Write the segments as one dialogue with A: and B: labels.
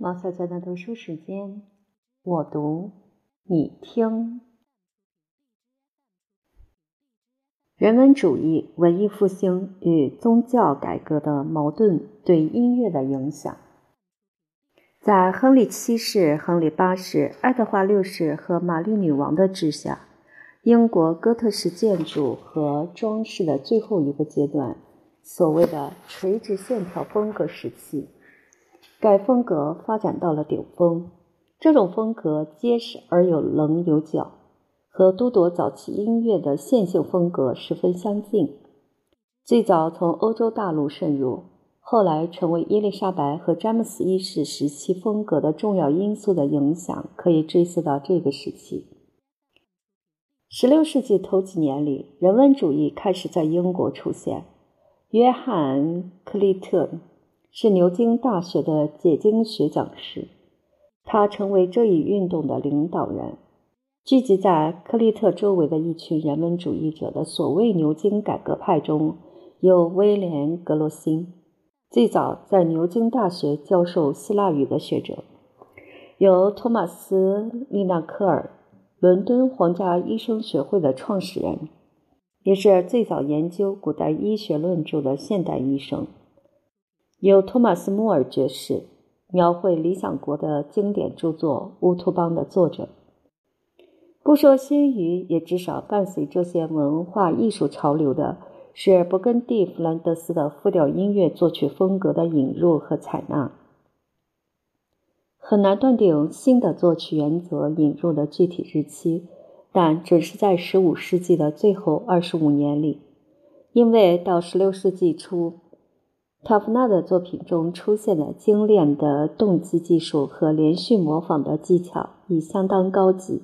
A: 毛小姐的读书时间，我读你听。人文主义、文艺复兴与宗教改革的矛盾对音乐的影响。在亨利七世、亨利八世、爱德华六世和玛丽女王的治下，英国哥特式建筑和装饰的最后一个阶段，所谓的垂直线条风格时期，该风格发展到了顶峰。这种风格结实而有棱有角。和都铎早期音乐的线性风格十分相近，最早从欧洲大陆渗入，后来成为伊丽莎白和詹姆斯一世时期风格的重要因素的影响，可以追溯到这个时期。十六世纪头几年里，人文主义开始在英国出现。约翰·克利特是牛津大学的解经学讲师，他成为这一运动的领导人。聚集在克利特周围的一群人文主义者的所谓牛津改革派中，有威廉·格罗辛，最早在牛津大学教授希腊语的学者；有托马斯·利纳科尔，伦敦皇家医生学会的创始人，也是最早研究古代医学论著的现代医生；有托马斯·莫尔爵士，描绘理想国的经典著作《乌托邦》的作者。不说先于，也至少伴随这些文化艺术潮流的是勃艮第弗兰德斯的复调音乐作曲风格的引入和采纳。很难断定新的作曲原则引入的具体日期，但只是在15世纪的最后25年里，因为到16世纪初，塔夫纳的作品中出现的精炼的动机技术和连续模仿的技巧已相当高级。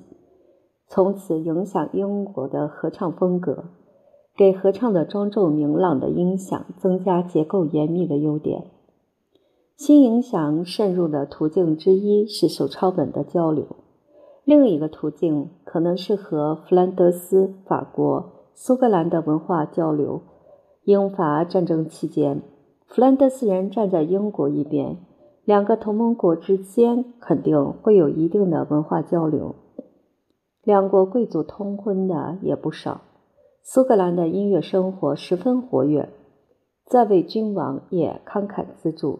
A: 从此影响英国的合唱风格，给合唱的庄重明朗的音响增加结构严密的优点。新影响渗入的途径之一是手抄本的交流，另一个途径可能是和弗兰德斯、法国、苏格兰的文化交流。英法战争期间，弗兰德斯人站在英国一边，两个同盟国之间肯定会有一定的文化交流。两国贵族通婚的也不少，苏格兰的音乐生活十分活跃，在位君王也慷慨资助。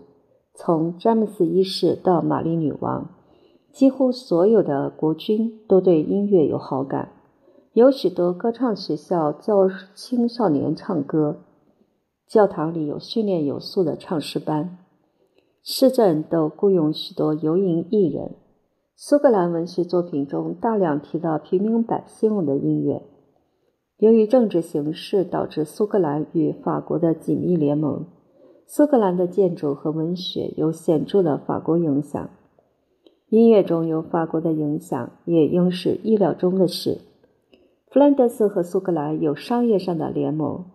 A: 从詹姆斯一世到玛丽女王，几乎所有的国君都对音乐有好感，有许多歌唱学校教青少年唱歌，教堂里有训练有素的唱诗班，市镇都雇佣许多游吟艺人。苏格兰文学作品中大量提到平民百姓用的音乐。由于政治形势导致苏格兰与法国的紧密联盟，苏格兰的建筑和文学有显著的法国影响。音乐中有法国的影响，也应是意料中的事。弗兰德斯和苏格兰有商业上的联盟，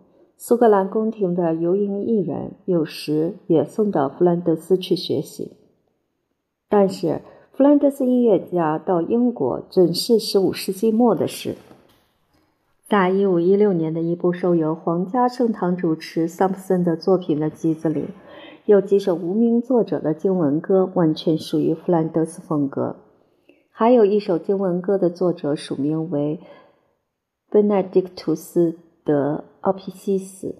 A: 苏格兰宫廷的游吟艺人有时也送到弗兰德斯去学习，但是。弗兰德斯音乐家到英国准是15世纪末的事。在1516年的一部受由皇家圣堂主持桑普森的作品的集子里，有几首无名作者的经文歌完全属于弗兰德斯风格，还有一首经文歌的作者署名为贝纳迪克图斯·德奥皮西斯。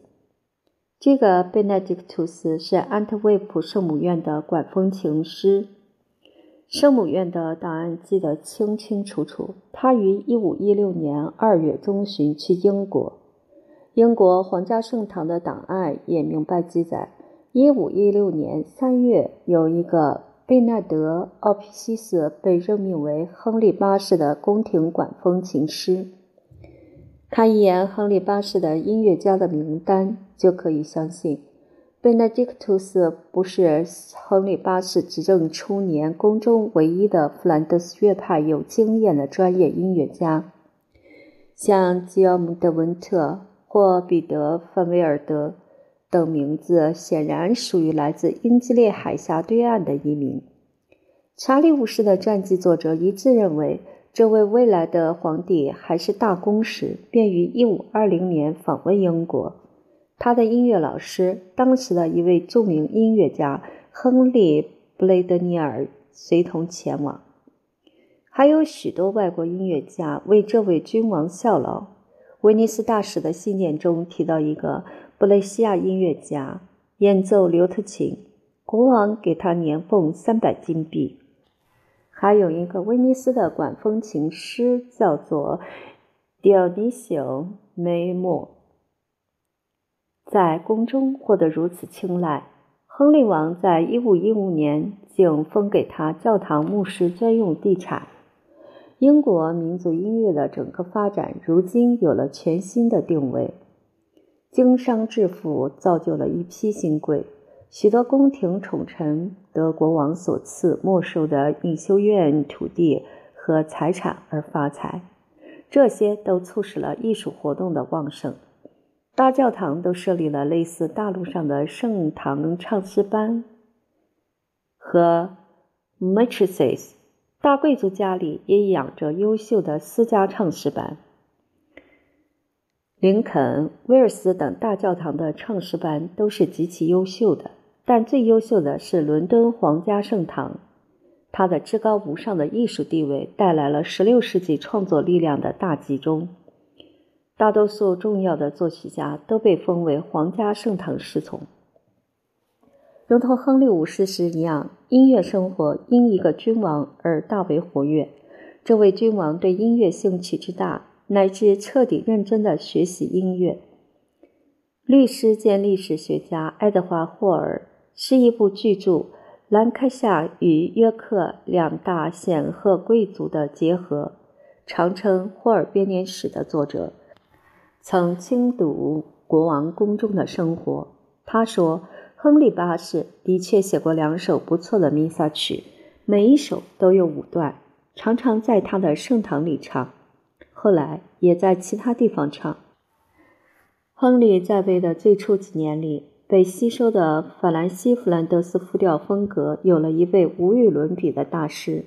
A: 这个贝纳迪克图斯是安特卫普圣母院的管风琴师。圣母院的档案记得清清楚楚。他于一五一六年二月中旬去英国。英国皇家圣堂的档案也明白记载：一五一六年三月，有一个贝纳德·奥皮西斯被任命为亨利八世的宫廷管风琴师。看一眼亨利八世的音乐家的名单，就可以相信。贝纳迪克图斯不是亨利八世执政初年宫中唯一的弗兰德斯乐派有经验的专业音乐家，像吉奥姆·德温特或彼得·范威尔德等名字显然属于来自英吉利海峡对岸的移民。查理五世的传记作者一致认为，这位未来的皇帝还是大公时，便于1520年访问英国。他的音乐老师，当时的一位著名音乐家亨利·布雷德尼尔随同前往。还有许多外国音乐家为这位君王效劳。威尼斯大使的信件中提到一个布雷西亚音乐家演奏刘特琴，国王给他年俸三百金币。还有一个威尼斯的管风琴师叫做迪奥尼西奥·梅莫，在宫中获得如此青睐，亨利王在一五一五年竟封给他教堂牧师专用地产。英国民族音乐的整个发展，如今有了全新的定位。经商致富，造就了一批新贵。许多宫廷宠臣得国王所赐没收的隐修院土地和财产而发财，这些都促使了艺术活动的旺盛。大教堂都设立了类似大陆上的圣堂唱诗班和 matrices。大贵族家里也养着优秀的私家唱诗班。林肯、威尔斯等大教堂的唱诗班都是极其优秀的，但最优秀的是伦敦皇家圣堂。它的至高无上的艺术地位带来了16世纪创作力量的大集中。大多数重要的作曲家都被封为皇家圣堂侍从。如同亨利五世时一样，音乐生活因一个君王而大为活跃。这位君王对音乐兴趣之大，乃至彻底认真的学习音乐。律师兼历史学家爱德华·霍尔是一部巨著《兰开夏与约克两大显赫贵族的结合》，常称《霍尔编年史》的作者，曾亲睹国王宫中的生活。他说。亨利八世的确写过两首不错的弥撒曲，每一首都有五段，常常在他的圣堂里唱，后来也在其他地方唱。亨利在位的最初几年里，被吸收的法兰西弗兰德斯复调风格有了一位无与伦比的大师，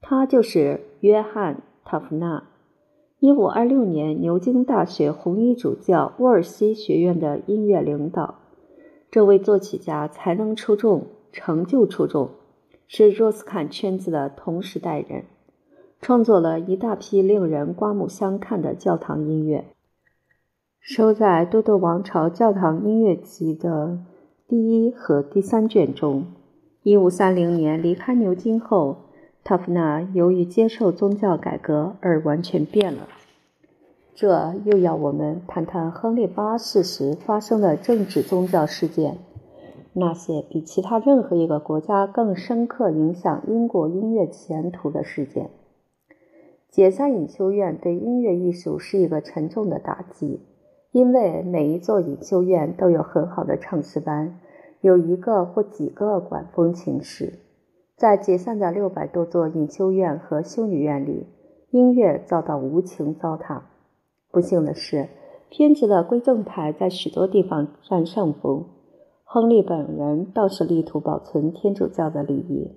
A: 他就是约翰·塔夫纳。一五二六年，牛津大学红衣主教沃尔西学院的音乐领导。这位作曲家才能出众，成就出众，是若斯坎圈子的同时代人，创作了一大批令人刮目相看的教堂音乐，收在多多王朝教堂音乐集的第一和第三卷中。一五三零年离开牛津后，塔夫纳由于接受宗教改革而完全变了。这又要我们谈谈亨利八世时发生的政治宗教事件，那些比其他任何一个国家更深刻影响英国音乐前途的事件。解散隐修院对音乐艺术是一个沉重的打击，因为每一座隐修院都有很好的唱诗班，有一个或几个管风琴师。在解散的六百多座隐修院和修女院里，音乐遭到无情糟蹋。不幸的是，偏执的归正派在许多地方占上风。亨利本人倒是力图保存天主教的礼仪，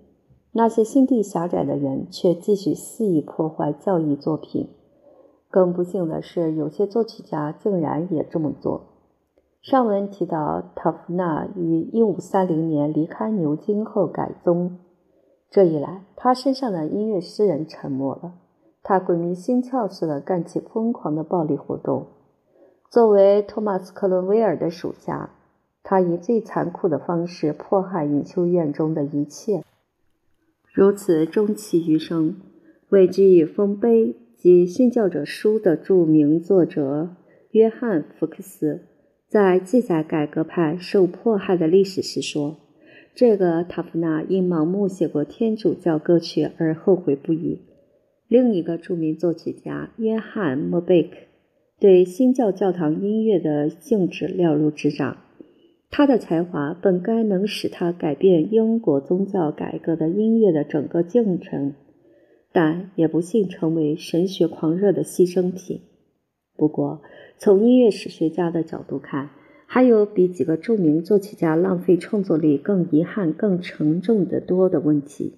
A: 那些心地狭窄的人却继续肆意破坏教义作品。更不幸的是，有些作曲家竟然也这么做。上文提到，塔夫纳于1530年离开牛津后改宗，这一来，他身上的音乐诗人沉默了。他鬼迷心窍似的干起疯狂的暴力活动。作为托马斯·克伦威尔的属下，他以最残酷的方式迫害隐修院中的一切。如此终其余生，位居以丰碑及训教者书的著名作者约翰·福克斯，在记载改革派受迫害的历史时说：“这个塔夫纳因盲目写过天主教歌曲而后悔不已。”另一个著名作曲家约翰·莫贝克对新教教堂音乐的性质了如指掌。他的才华本该能使他改变英国宗教改革的音乐的整个进程，但也不幸成为神学狂热的牺牲品。不过，从音乐史学家的角度看，还有比几个著名作曲家浪费创作力更遗憾、更沉重的多的问题。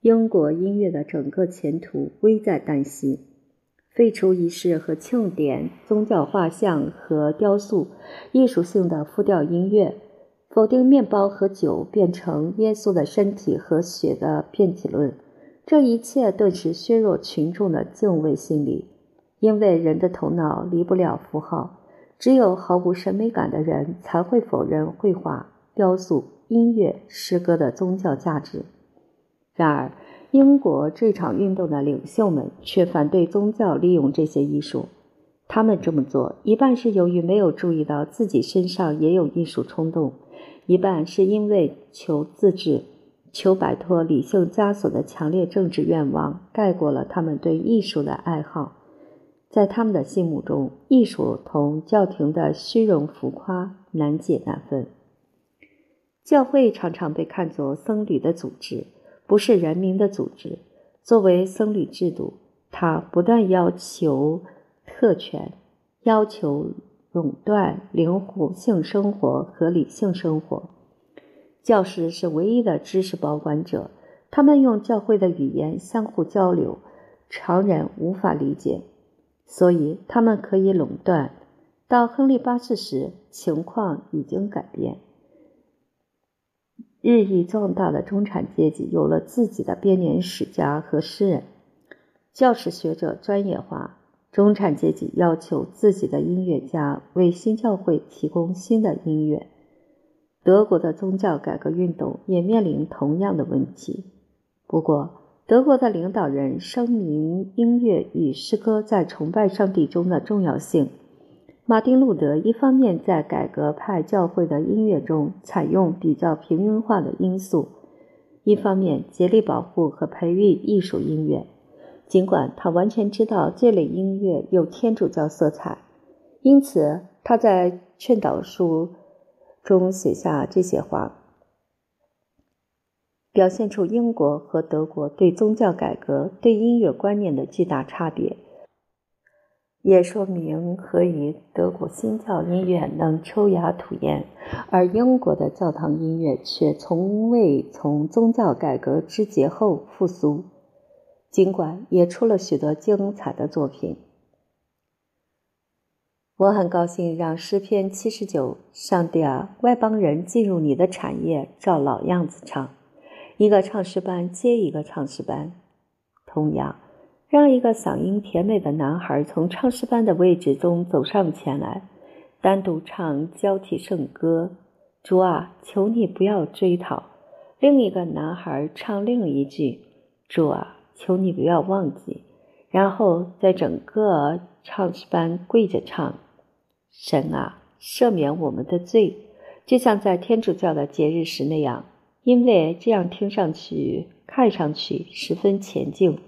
A: 英国音乐的整个前途危在旦夕。废除仪式和庆典、宗教画像和雕塑、艺术性的复调音乐、否定面包和酒变成耶稣的身体和血的变体论。这一切顿时削弱群众的敬畏心理，因为人的头脑离不了符号。只有毫无审美感的人才会否认绘画、雕塑、音乐、诗歌的宗教价值。然而，英国这场运动的领袖们却反对宗教利用这些艺术。他们这么做，一半是由于没有注意到自己身上也有艺术冲动，一半是因为求自治、求摆脱理性枷锁的强烈政治愿望盖过了他们对艺术的爱好。在他们的心目中，艺术同教廷的虚荣浮夸难解难分。教会常常被看作僧侣的组织，不是人民的组织。作为僧侣制度，它不断要求。特权要求垄断灵活性生活和理性生活。教师是唯一的知识保管者，他们用教会的语言相互交流，常人无法理解，所以他们可以垄断。到亨利八世时，情况已经改变，日益壮大的中产阶级有了自己的编年史家和诗人，教师学者专业化。中产阶级要求自己的音乐家为新教会提供新的音乐。德国的宗教改革运动也面临同样的问题。不过，德国的领导人声明音乐与诗歌在崇拜上帝中的重要性。马丁·路德一方面在改革派教会的音乐中采用比较平庸化的因素，一方面竭力保护和培育艺术音乐。尽管他完全知道这类音乐有天主教色彩，因此他在劝导书中写下这些话，表现出英国和德国对宗教改革、对音乐观念的巨大差别，也说明何以德国新教音乐能抽芽吐艳，而英国的教堂音乐却从未从宗教改革之劫后复苏。尽管也出了许多精彩的作品，我很高兴让诗篇七十九“上帝啊，外邦人进入你的产业，照老样子唱，一个唱诗班接一个唱诗班。同样，让一个嗓音甜美的男孩从唱诗班的位置中走上前来，单独唱交替圣歌。主啊，求你不要追讨。另一个男孩唱另一句：主啊。求你不要忘记，然后在整个唱诗班跪着唱：“神啊，赦免我们的罪，就像在天主教的节日时那样，因为这样听上去、看上去十分前进。”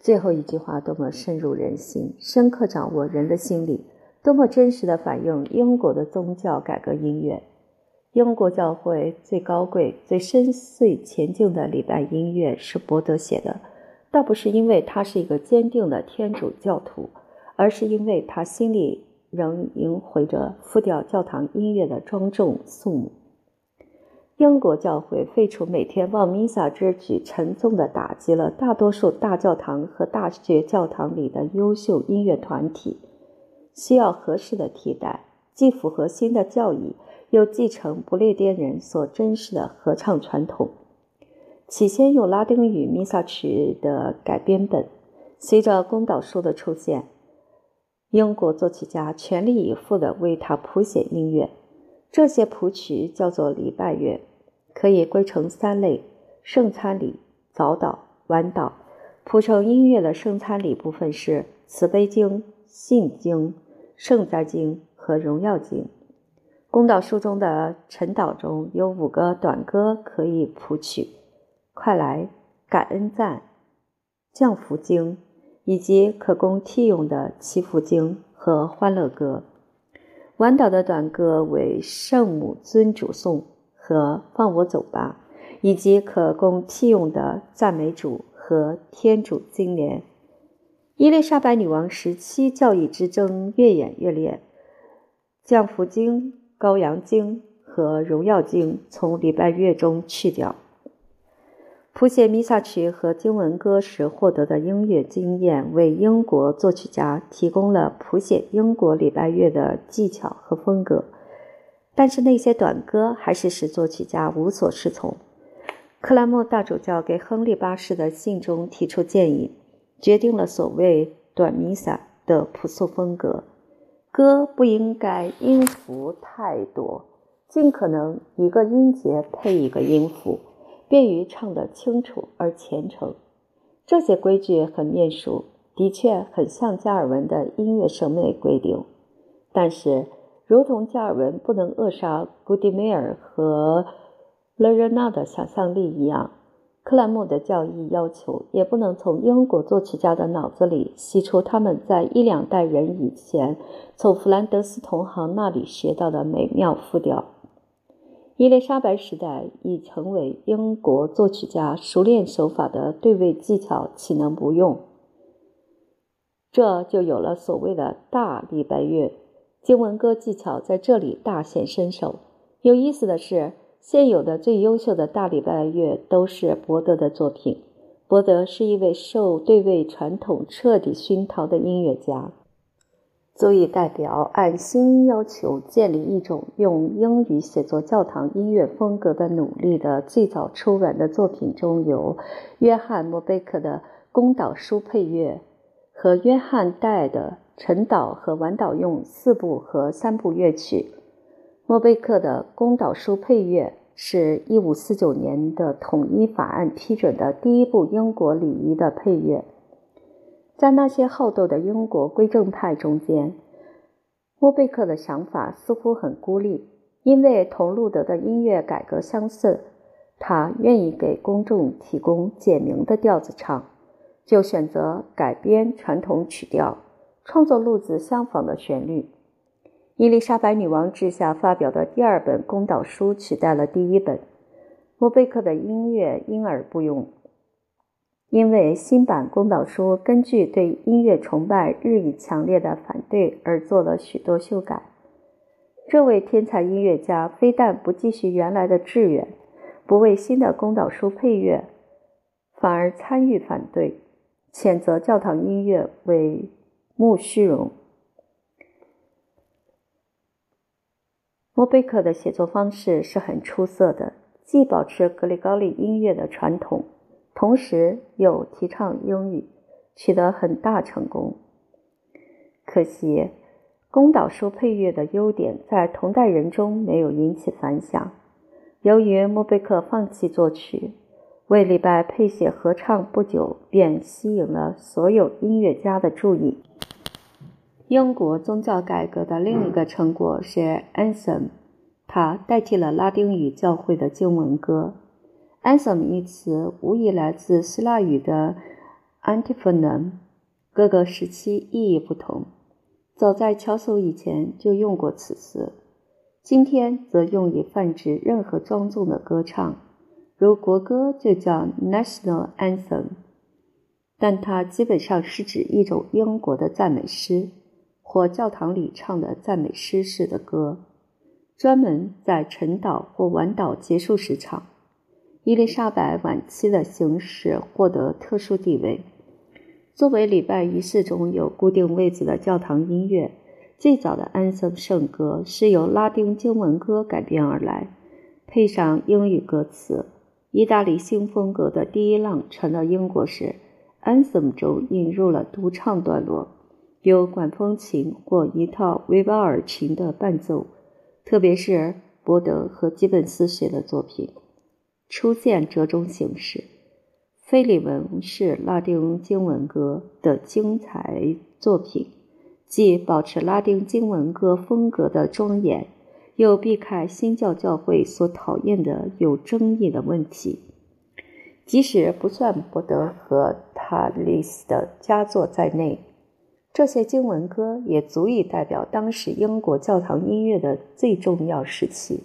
A: 最后一句话多么深入人心，深刻掌握人的心理，多么真实的反映英国的宗教改革音乐。英国教会最高贵、最深邃前进的礼拜音乐是伯德写的，倒不是因为他是一个坚定的天主教徒，而是因为他心里仍萦回着复调教堂音乐的庄重肃穆。英国教会废除每天望弥撒之举，沉重地打击了大多数大教堂和大学教堂里的优秀音乐团体，需要合适的替代，既符合新的教义。又继承不列颠人所珍视的合唱传统。起先用拉丁语弥撒曲的改编本，随着公导书的出现，英国作曲家全力以赴地为他谱写音乐。这些谱曲叫做礼拜乐，可以归成三类：圣餐礼、早祷、晚祷。谱成音乐的圣餐礼部分是慈悲经、信经、圣哉经和荣耀经。公道书中的晨祷中有五个短歌可以谱曲：快来、感恩赞、降福经，以及可供替用的祈福经和欢乐歌。晚岛的短歌为圣母尊主颂和放我走吧，以及可供替用的赞美主和天主经联。伊丽莎白女王时期教义之争越演越烈，降福经。羔羊经和荣耀经从礼拜乐中去掉。谱写弥撒曲和经文歌时获得的音乐经验，为英国作曲家提供了谱写英国礼拜乐的技巧和风格。但是那些短歌还是使作曲家无所适从。克莱默大主教给亨利八世的信中提出建议，决定了所谓短弥撒的朴素风格。歌不应该音符太多，尽可能一个音节配一个音符，便于唱得清楚而虔诚。这些规矩很面熟，的确很像加尔文的音乐审美规定，但是。如同加尔文不能扼杀古迪梅尔和勒热纳的想象力一样，克莱默的教义要求也不能从英国作曲家的脑子里吸出他们在一两代人以前从弗兰德斯同行那里学到的美妙复调。伊丽莎白时代已成为英国作曲家熟练手法的对位技巧，岂能不用？这就有了所谓的大礼拜乐。经文歌技巧在这里大显身手。有意思的是，现有的最优秀的大礼拜乐都是伯德的作品。伯德是一位受对位传统彻底熏陶的音乐家，足以代表按新要求建立一种用英语写作教堂音乐风格的努力的最早出版的作品中有约翰·莫贝克的宫岛书配乐和约翰·戴的。晨祷和晚祷用四部和三部乐曲。莫贝克的公祷书配乐是一五四九年的统一法案批准的第一部英国礼仪的配乐。在那些好斗的英国归正派中间，莫贝克的想法似乎很孤立，因为同路德的音乐改革相似，他愿意给公众提供简明的调子唱，就选择改编传统曲调。创作路子相仿的旋律。伊丽莎白女王治下发表的第二本公祷书取代了第一本。莫贝克的音乐因而不用，因为新版公祷书根据对音乐崇拜日益强烈的反对而做了许多修改。这位天才音乐家非但不继续原来的志愿，不为新的公祷书配乐，反而参与反对，谴责教堂音乐为。慕虚荣。莫贝克的写作方式是很出色的，既保持格里高利音乐的传统，同时又提倡英语，取得很大成功。可惜，宫岛书配乐的优点在同代人中没有引起反响。由于莫贝克放弃作曲，为礼拜配写合唱，不久便吸引了所有音乐家的注意。英国宗教改革的另一个成果是 anthem，它代替了拉丁语教会的经文歌。Anthem 一词无疑来自希腊语的 antiphon，各个时期意义不同。早在乔叟以前就用过此词，今天则用以泛指任何庄重的歌唱，如国歌就叫 national anthem，但它基本上是指一种英国的赞美诗。或教堂里唱的赞美诗式的歌，专门在晨祷或晚祷结束时唱。伊丽莎白晚期的形式获得特殊地位，作为礼拜仪式中有固定位置的教堂音乐。最早的安森圣歌是由拉丁经文歌改编而来，配上英语歌词。意大利新风格的第一浪传到英国时，安森中引入了独唱段落。有管风琴或一套维瓦尔琴的伴奏，特别是伯德和基本斯写的作品，出现这种形式。菲利文是拉丁经文歌的精彩作品，既保持拉丁经文歌风格的庄严，又避开新教教会所讨厌的有争议的问题。即使不算伯德和塔利斯的佳作在内。这些经文歌也足以代表当时英国教堂音乐的最重要时期。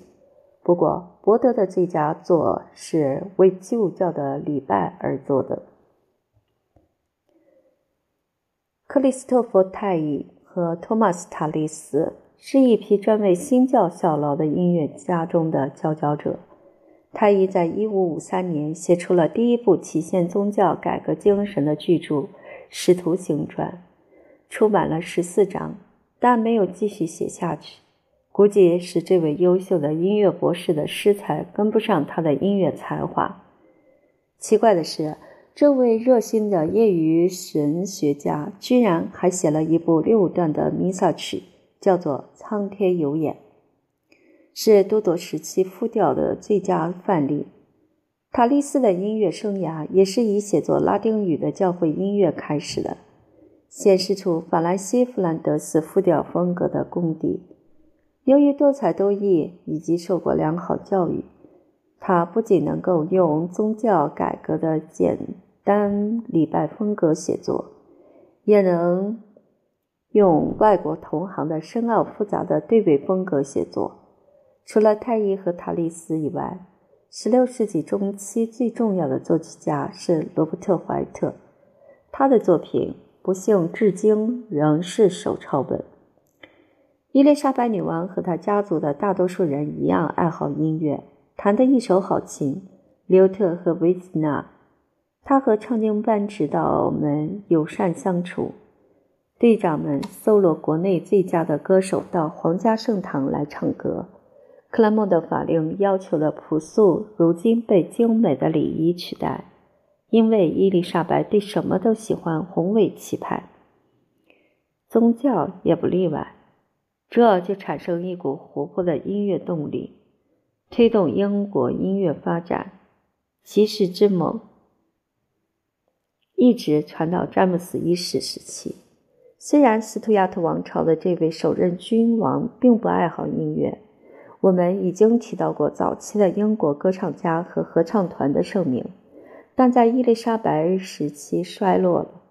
A: 不过，伯德的最佳作是为旧教的礼拜而做的。克里斯托弗·泰伊和托马斯·塔利斯是一批专为新教效劳的音乐家中的佼佼者。泰伊在1553年写出了第一部体现宗教改革精神的巨著《使徒行传》。出版了十四章，但没有继续写下去。估计是这位优秀的音乐博士的诗才跟不上他的音乐才华。奇怪的是，这位热心的业余神学家居然还写了一部六段的弥撒曲，叫做《苍天有眼》，是多铎时期复调的最佳范例。塔利斯的音乐生涯也是以写作拉丁语的教会音乐开始的，显示出法兰西弗兰德斯复调风格的功底。由于多才多艺以及受过良好教育，他不仅能够用宗教改革的简单礼拜风格写作，也能用外国同行的深奥复杂的对位风格写作。除了泰伊和塔利斯以外，十六世纪中期最重要的作曲家是罗伯特·怀特，他的作品不幸至今仍是手抄本。伊丽莎白女王和她家族的大多数人一样爱好音乐，弹得一手好琴。刘特和维吉纳，她和唱经班指导们友善相处。队长们搜罗国内最佳的歌手到皇家圣堂来唱歌。克拉默的法令要求的朴素，如今被精美的礼仪取代，因为伊丽莎白对什么都喜欢宏伟气派，宗教也不例外。这就产生一股活泼的音乐动力，推动英国音乐发展。骑士之盟一直传到詹姆斯一世时期。虽然斯图亚特王朝的这位首任君王并不爱好音乐，我们已经提到过早期的英国歌唱家和合唱团的盛名，但在伊丽莎白时期衰落了。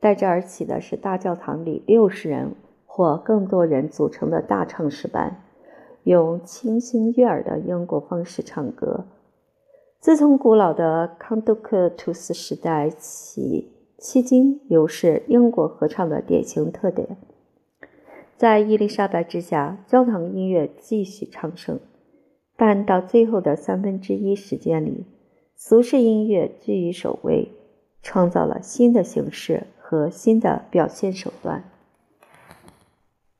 A: 代之而起的是大教堂里六十人。或更多人组成的大唱诗班，用清新悦耳的英国方式唱歌。自从古老的康杜克图斯时代起，迄今犹是英国合唱的典型特点。在伊丽莎白之下，教堂音乐继续昌盛，但到最后的三分之一时间里，俗世音乐居于首位，创造了新的形式和新的表现手段。